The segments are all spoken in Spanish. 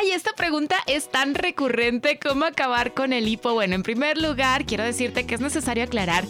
Ay, esta pregunta es tan recurrente como acabar con el hipo. Bueno, en primer lugar, quiero decirte que es necesario aclarar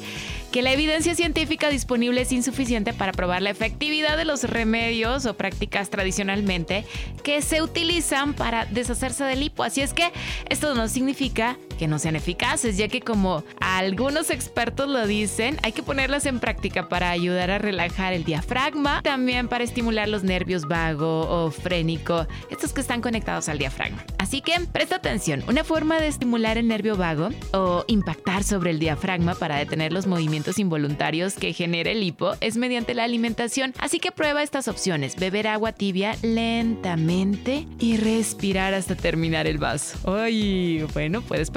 que la evidencia científica disponible es insuficiente para probar la efectividad de los remedios o prácticas tradicionalmente que se utilizan para deshacerse del hipo. Así es que esto no significa que no sean eficaces, ya que como algunos expertos lo dicen, hay que ponerlas en práctica para ayudar a relajar el diafragma, también para estimular los nervios vago o frénico, estos que están conectados al diafragma. Así que presta atención, una forma de estimular el nervio vago o impactar sobre el diafragma para detener los movimientos involuntarios que genera el hipo es mediante la alimentación, así que prueba estas opciones, beber agua tibia lentamente y respirar hasta terminar el vaso. Ay, bueno, puedes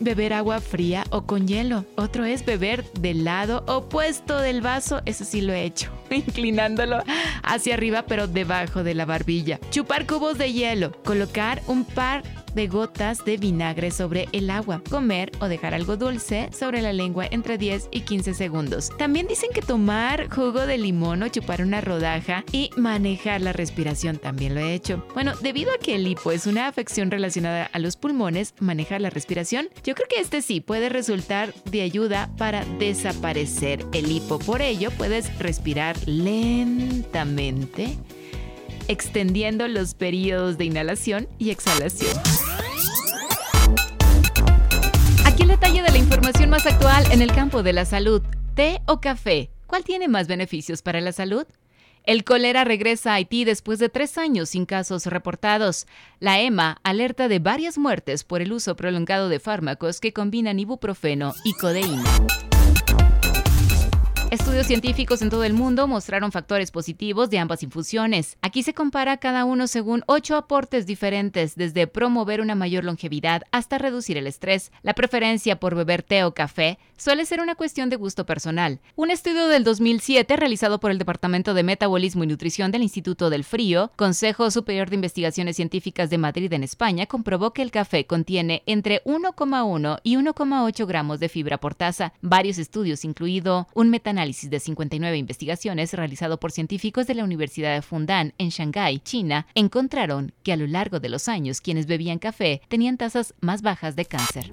beber agua fría o con hielo. Otro es beber del lado opuesto del vaso, eso sí lo he hecho, inclinándolo hacia arriba pero debajo de la barbilla. Chupar cubos de hielo, colocar un par de gotas de vinagre sobre el agua, comer o dejar algo dulce sobre la lengua entre 10 y 15 segundos. También dicen que tomar jugo de limón o chupar una rodaja y manejar la respiración también lo he hecho. Bueno, debido a que el hipo es una afección relacionada a los pulmones, manejar la respiración, yo creo que este sí puede resultar de ayuda para desaparecer el hipo. Por ello, puedes respirar lentamente extendiendo los periodos de inhalación y exhalación. Detalle de la información más actual en el campo de la salud. ¿Té o café? ¿Cuál tiene más beneficios para la salud? El cólera regresa a Haití después de tres años sin casos reportados. La EMA alerta de varias muertes por el uso prolongado de fármacos que combinan ibuprofeno y codeína. Estudios científicos en todo el mundo mostraron factores positivos de ambas infusiones. Aquí se compara cada uno según ocho aportes diferentes, desde promover una mayor longevidad hasta reducir el estrés. La preferencia por beber té o café suele ser una cuestión de gusto personal. Un estudio del 2007 realizado por el Departamento de Metabolismo y Nutrición del Instituto del Frío, Consejo Superior de Investigaciones Científicas de Madrid en España, comprobó que el café contiene entre 1,1 y 1,8 gramos de fibra por taza. Varios estudios, incluido un metanol análisis de 59 investigaciones realizado por científicos de la Universidad de Fundan en Shanghái, China, encontraron que a lo largo de los años quienes bebían café tenían tasas más bajas de cáncer.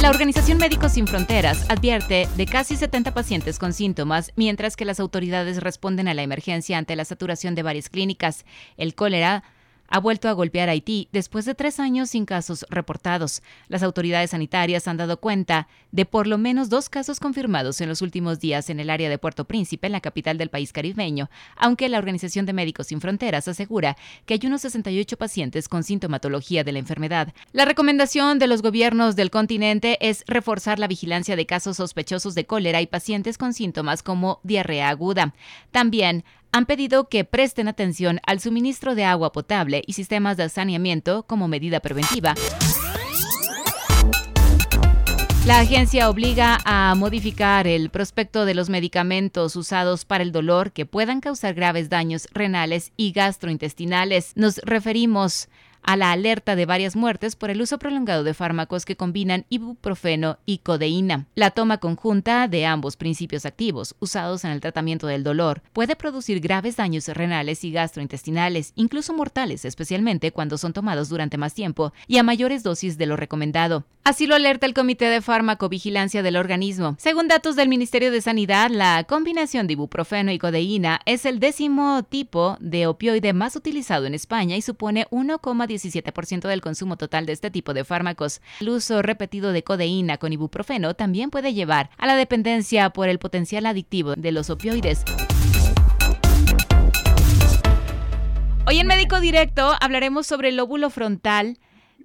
La Organización Médicos Sin Fronteras advierte de casi 70 pacientes con síntomas, mientras que las autoridades responden a la emergencia ante la saturación de varias clínicas. El cólera ha vuelto a golpear Haití después de tres años sin casos reportados. Las autoridades sanitarias han dado cuenta de por lo menos dos casos confirmados en los últimos días en el área de Puerto Príncipe, en la capital del país caribeño, aunque la Organización de Médicos Sin Fronteras asegura que hay unos 68 pacientes con sintomatología de la enfermedad. La recomendación de los gobiernos del continente es reforzar la vigilancia de casos sospechosos de cólera y pacientes con síntomas como diarrea aguda. También han pedido que presten atención al suministro de agua potable y sistemas de saneamiento como medida preventiva. La agencia obliga a modificar el prospecto de los medicamentos usados para el dolor que puedan causar graves daños renales y gastrointestinales. Nos referimos a la alerta de varias muertes por el uso prolongado de fármacos que combinan ibuprofeno y codeína. La toma conjunta de ambos principios activos, usados en el tratamiento del dolor, puede producir graves daños renales y gastrointestinales, incluso mortales, especialmente cuando son tomados durante más tiempo y a mayores dosis de lo recomendado. Así lo alerta el Comité de Farmacovigilancia del organismo. Según datos del Ministerio de Sanidad, la combinación de ibuprofeno y codeína es el décimo tipo de opioide más utilizado en España y supone 1,10 17% del consumo total de este tipo de fármacos. El uso repetido de codeína con ibuprofeno también puede llevar a la dependencia por el potencial adictivo de los opioides. Hoy en Médico Directo hablaremos sobre el lóbulo frontal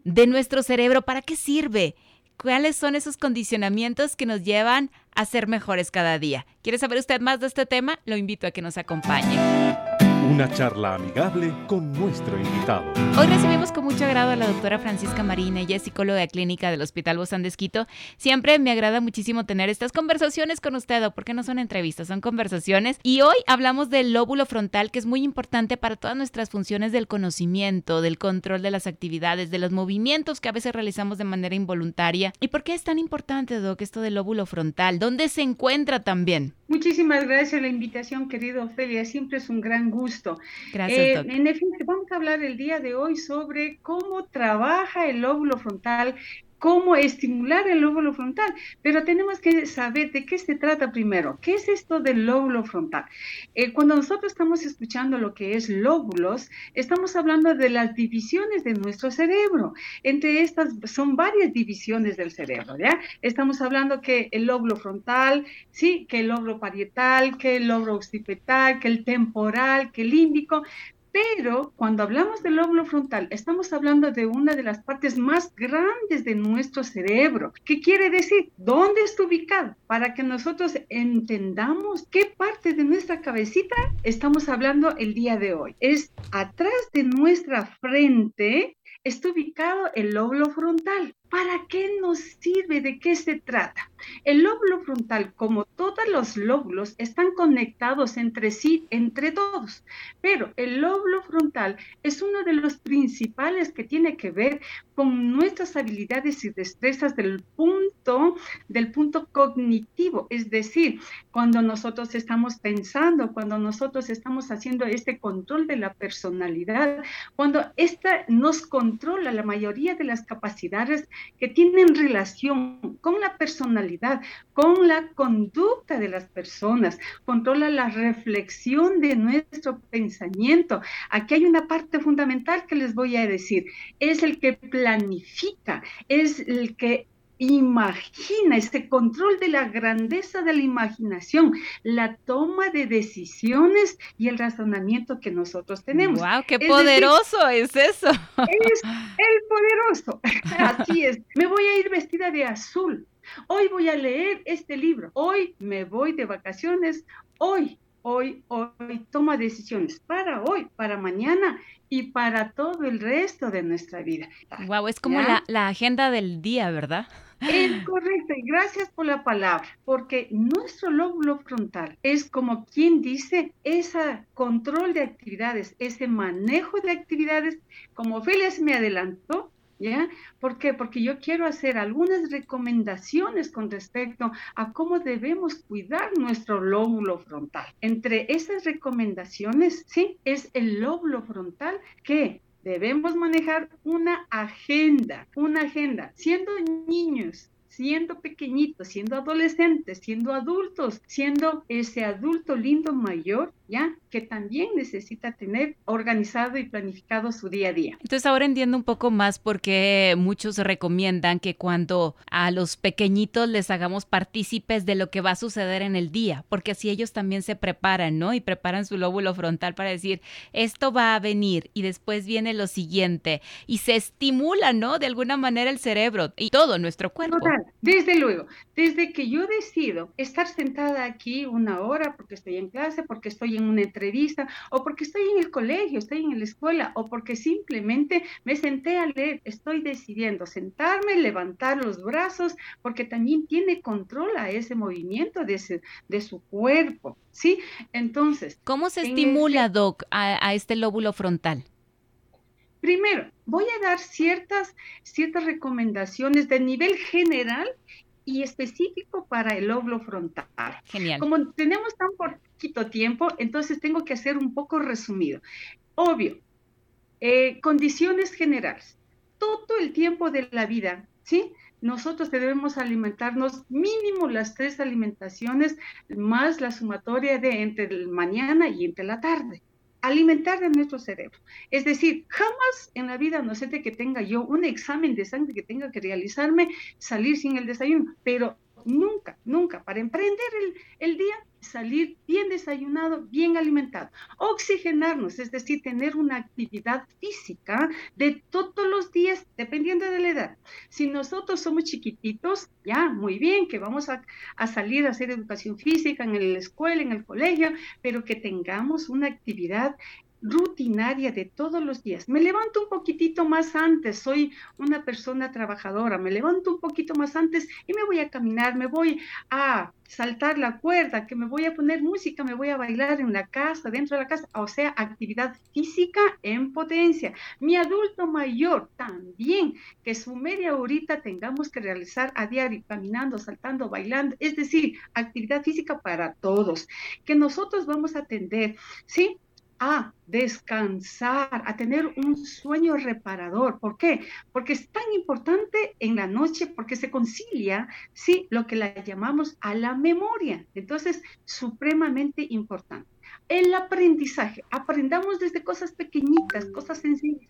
de nuestro cerebro. ¿Para qué sirve? ¿Cuáles son esos condicionamientos que nos llevan a ser mejores cada día? ¿Quiere saber usted más de este tema? Lo invito a que nos acompañe. Una charla amigable con nuestro invitado. Hoy recibimos con mucho agrado a la doctora Francisca Marina, ella es psicóloga clínica del Hospital Bozán de Esquito. Siempre me agrada muchísimo tener estas conversaciones con usted, porque no son entrevistas, son conversaciones. Y hoy hablamos del lóbulo frontal, que es muy importante para todas nuestras funciones del conocimiento, del control de las actividades, de los movimientos que a veces realizamos de manera involuntaria. ¿Y por qué es tan importante, Doc, esto del lóbulo frontal? ¿Dónde se encuentra también? Muchísimas gracias por la invitación, querido Ofelia. Siempre es un gran gusto. Gracias. Eh, en efecto, vamos a hablar el día de hoy sobre cómo trabaja el lóbulo frontal cómo estimular el lóbulo frontal, pero tenemos que saber de qué se trata primero. ¿Qué es esto del lóbulo frontal? Eh, cuando nosotros estamos escuchando lo que es lóbulos, estamos hablando de las divisiones de nuestro cerebro. Entre estas son varias divisiones del cerebro, ¿ya? Estamos hablando que el lóbulo frontal, sí, que el lóbulo parietal, que el lóbulo occipital, que el temporal, que el límbico, pero cuando hablamos del lóbulo frontal, estamos hablando de una de las partes más grandes de nuestro cerebro. ¿Qué quiere decir? ¿Dónde está ubicado? Para que nosotros entendamos qué parte de nuestra cabecita estamos hablando el día de hoy. Es atrás de nuestra frente está ubicado el lóbulo frontal. ¿Para qué nos sirve? ¿De qué se trata? El lóbulo frontal, como todos los lóbulos, están conectados entre sí, entre todos, pero el lóbulo frontal es uno de los principales que tiene que ver con nuestras habilidades y destrezas del punto, del punto cognitivo, es decir, cuando nosotros estamos pensando, cuando nosotros estamos haciendo este control de la personalidad, cuando esta nos controla la mayoría de las capacidades que tienen relación con la personalidad, con la conducta de las personas, controla la reflexión de nuestro pensamiento. Aquí hay una parte fundamental que les voy a decir, es el que planifica, es el que imagina, este control de la grandeza de la imaginación, la toma de decisiones y el razonamiento que nosotros tenemos. ¡Wow! ¡Qué poderoso es eso! Es el poderoso. Así es. Me voy a ir vestida de azul. Hoy voy a leer este libro. Hoy me voy de vacaciones. Hoy hoy, hoy toma decisiones para hoy, para mañana y para todo el resto de nuestra vida. Wow, es como la, la, agenda del día, ¿verdad? Es correcto, y gracias por la palabra, porque nuestro lóbulo frontal es como quien dice, ese control de actividades, ese manejo de actividades, como Félix me adelantó, ¿Ya? ¿Por qué? Porque yo quiero hacer algunas recomendaciones con respecto a cómo debemos cuidar nuestro lóbulo frontal. Entre esas recomendaciones, sí, es el lóbulo frontal que debemos manejar una agenda, una agenda. Siendo niños, siendo pequeñitos, siendo adolescentes, siendo adultos, siendo ese adulto lindo mayor, ¿ya? Que también necesita tener organizado y planificado su día a día. Entonces ahora entiendo un poco más por qué muchos recomiendan que cuando a los pequeñitos les hagamos partícipes de lo que va a suceder en el día, porque así ellos también se preparan, ¿no? Y preparan su lóbulo frontal para decir, esto va a venir y después viene lo siguiente y se estimula, ¿no? De alguna manera el cerebro y todo nuestro cuerpo. Total, desde luego, desde que yo decido estar sentada aquí una hora porque estoy en clase, porque estoy en una entrevista, o porque estoy en el colegio, estoy en la escuela, o porque simplemente me senté a leer, estoy decidiendo sentarme, levantar los brazos, porque también tiene control a ese movimiento de, de su cuerpo, ¿sí? Entonces... ¿Cómo se estimula, Doc, a, a este lóbulo frontal? Primero, voy a dar ciertas, ciertas recomendaciones de nivel general y específico para el lóbulo frontal. Genial. Como tenemos tan poquito tiempo, entonces tengo que hacer un poco resumido. Obvio, eh, condiciones generales. Todo el tiempo de la vida, ¿sí? Nosotros debemos alimentarnos mínimo las tres alimentaciones más la sumatoria de entre el mañana y entre la tarde alimentar de nuestro cerebro. Es decir, jamás en la vida, no sé de que tenga yo un examen de sangre que tenga que realizarme, salir sin el desayuno, pero nunca, nunca, para emprender el, el día, salir bien desayunado, bien alimentado. Oxigenarnos, es decir, tener una actividad física de todos los días, dependiendo de la edad. Si nosotros somos chiquititos, ya, muy bien, que vamos a, a salir a hacer educación física en la escuela, en el colegio, pero que tengamos una actividad rutinaria de todos los días. Me levanto un poquitito más antes, soy una persona trabajadora, me levanto un poquito más antes y me voy a caminar, me voy a saltar la cuerda, que me voy a poner música, me voy a bailar en la casa, dentro de la casa, o sea, actividad física en potencia. Mi adulto mayor también, que su media horita tengamos que realizar a diario, caminando, saltando, bailando, es decir, actividad física para todos, que nosotros vamos a atender, ¿sí? A descansar, a tener un sueño reparador. ¿Por qué? Porque es tan importante en la noche, porque se concilia, sí, lo que la llamamos a la memoria. Entonces, supremamente importante. El aprendizaje, aprendamos desde cosas pequeñitas, cosas sencillas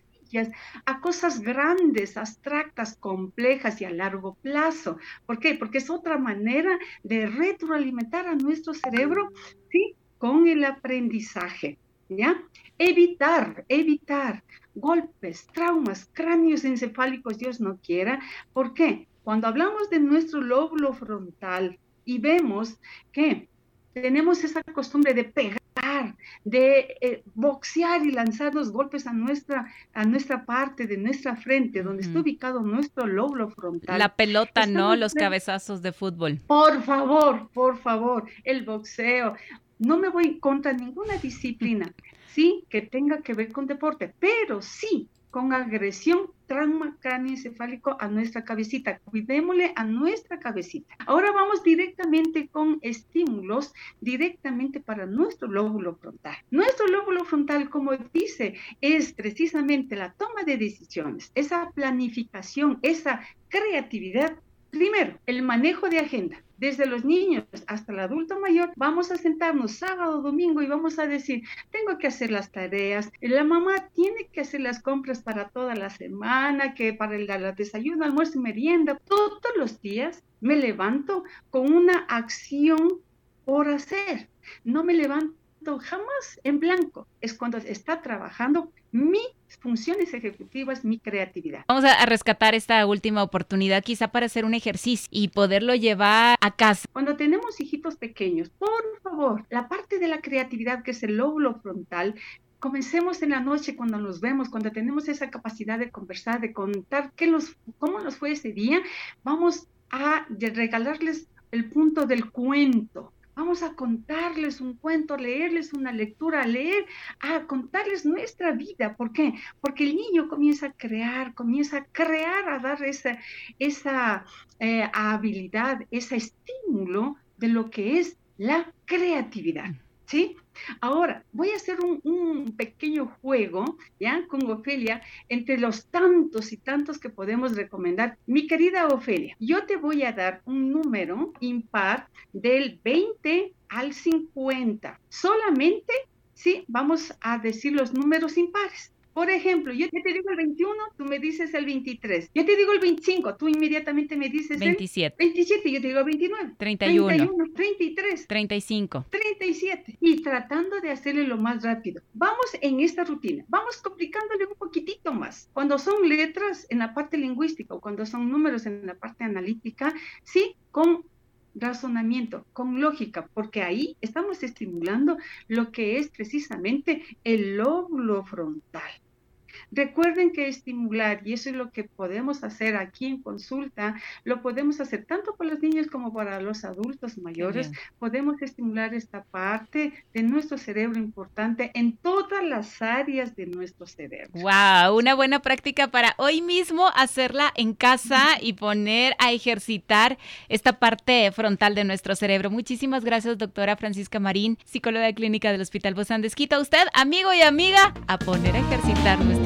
a cosas grandes, abstractas, complejas y a largo plazo. ¿Por qué? Porque es otra manera de retroalimentar a nuestro cerebro, ¿sí? Con el aprendizaje. ¿Ya? Evitar, evitar golpes, traumas, cráneos encefálicos, Dios no quiera. ¿Por qué? Cuando hablamos de nuestro lóbulo frontal y vemos que tenemos esa costumbre de pegar, de eh, boxear y lanzar los golpes a nuestra, a nuestra parte de nuestra frente, donde está ubicado nuestro lóbulo frontal. La pelota, ¿no? Los cabezazos de fútbol. Por favor, por favor, el boxeo no me voy contra ninguna disciplina, sí, que tenga que ver con deporte, pero sí con agresión, trauma cráneoencefálico a nuestra cabecita. Cuidémosle a nuestra cabecita. Ahora vamos directamente con estímulos, directamente para nuestro lóbulo frontal. Nuestro lóbulo frontal, como dice, es precisamente la toma de decisiones, esa planificación, esa creatividad Primero, el manejo de agenda. Desde los niños hasta el adulto mayor, vamos a sentarnos sábado, domingo y vamos a decir, tengo que hacer las tareas, la mamá tiene que hacer las compras para toda la semana, que para el, desayuno, almuerzo y merienda. Todos los días me levanto con una acción por hacer. No me levanto jamás en blanco. Es cuando está trabajando mis funciones ejecutivas, mi creatividad. Vamos a, rescatar esta última oportunidad quizá para hacer un ejercicio y poderlo llevar a casa. Cuando tenemos hijitos pequeños, por favor, la parte de la creatividad que es el lóbulo frontal, comencemos en la noche cuando nos vemos, cuando tenemos esa capacidad de conversar, de contar qué nos, cómo nos fue ese día, vamos a regalarles el punto del cuento. Vamos a contarles un cuento, leerles una lectura, leer, a contarles nuestra vida. ¿Por qué? Porque el niño comienza a crear, comienza a crear, a dar esa, esa eh, habilidad, ese estímulo de lo que es la creatividad. ¿Sí? Ahora, voy a hacer un, pequeño juego, ¿ya? Con Ofelia, entre los tantos y tantos que podemos recomendar. Mi querida Ofelia, yo te voy a dar un número impar del 20 al 50. Solamente, sí, vamos a decir los números impares. Por ejemplo, yo te digo el 21, tú me dices el 23. Yo te digo el 25, tú inmediatamente me dices 27. el 27. yo te digo el 29. 31. 31, 33. 35. 37. Y tratando de hacerle lo más rápido. Vamos en esta rutina, vamos complicándole un poquitito más. Cuando son letras en la parte lingüística o cuando son números en la parte analítica, sí, con razonamiento, con lógica, porque ahí estamos estimulando lo que es precisamente el lóbulo frontal. Recuerden que estimular, y eso es lo que podemos hacer aquí en consulta, lo podemos hacer tanto para los niños como para los adultos mayores. Podemos estimular esta parte de nuestro cerebro importante en todas las áreas de nuestro cerebro. ¡Wow! Una buena práctica para hoy mismo hacerla en casa y poner a ejercitar esta parte frontal de nuestro cerebro. Muchísimas gracias, doctora Francisca Marín, psicóloga clínica del Hospital Bozán de A usted, amigo y amiga, a poner a ejercitar nuestro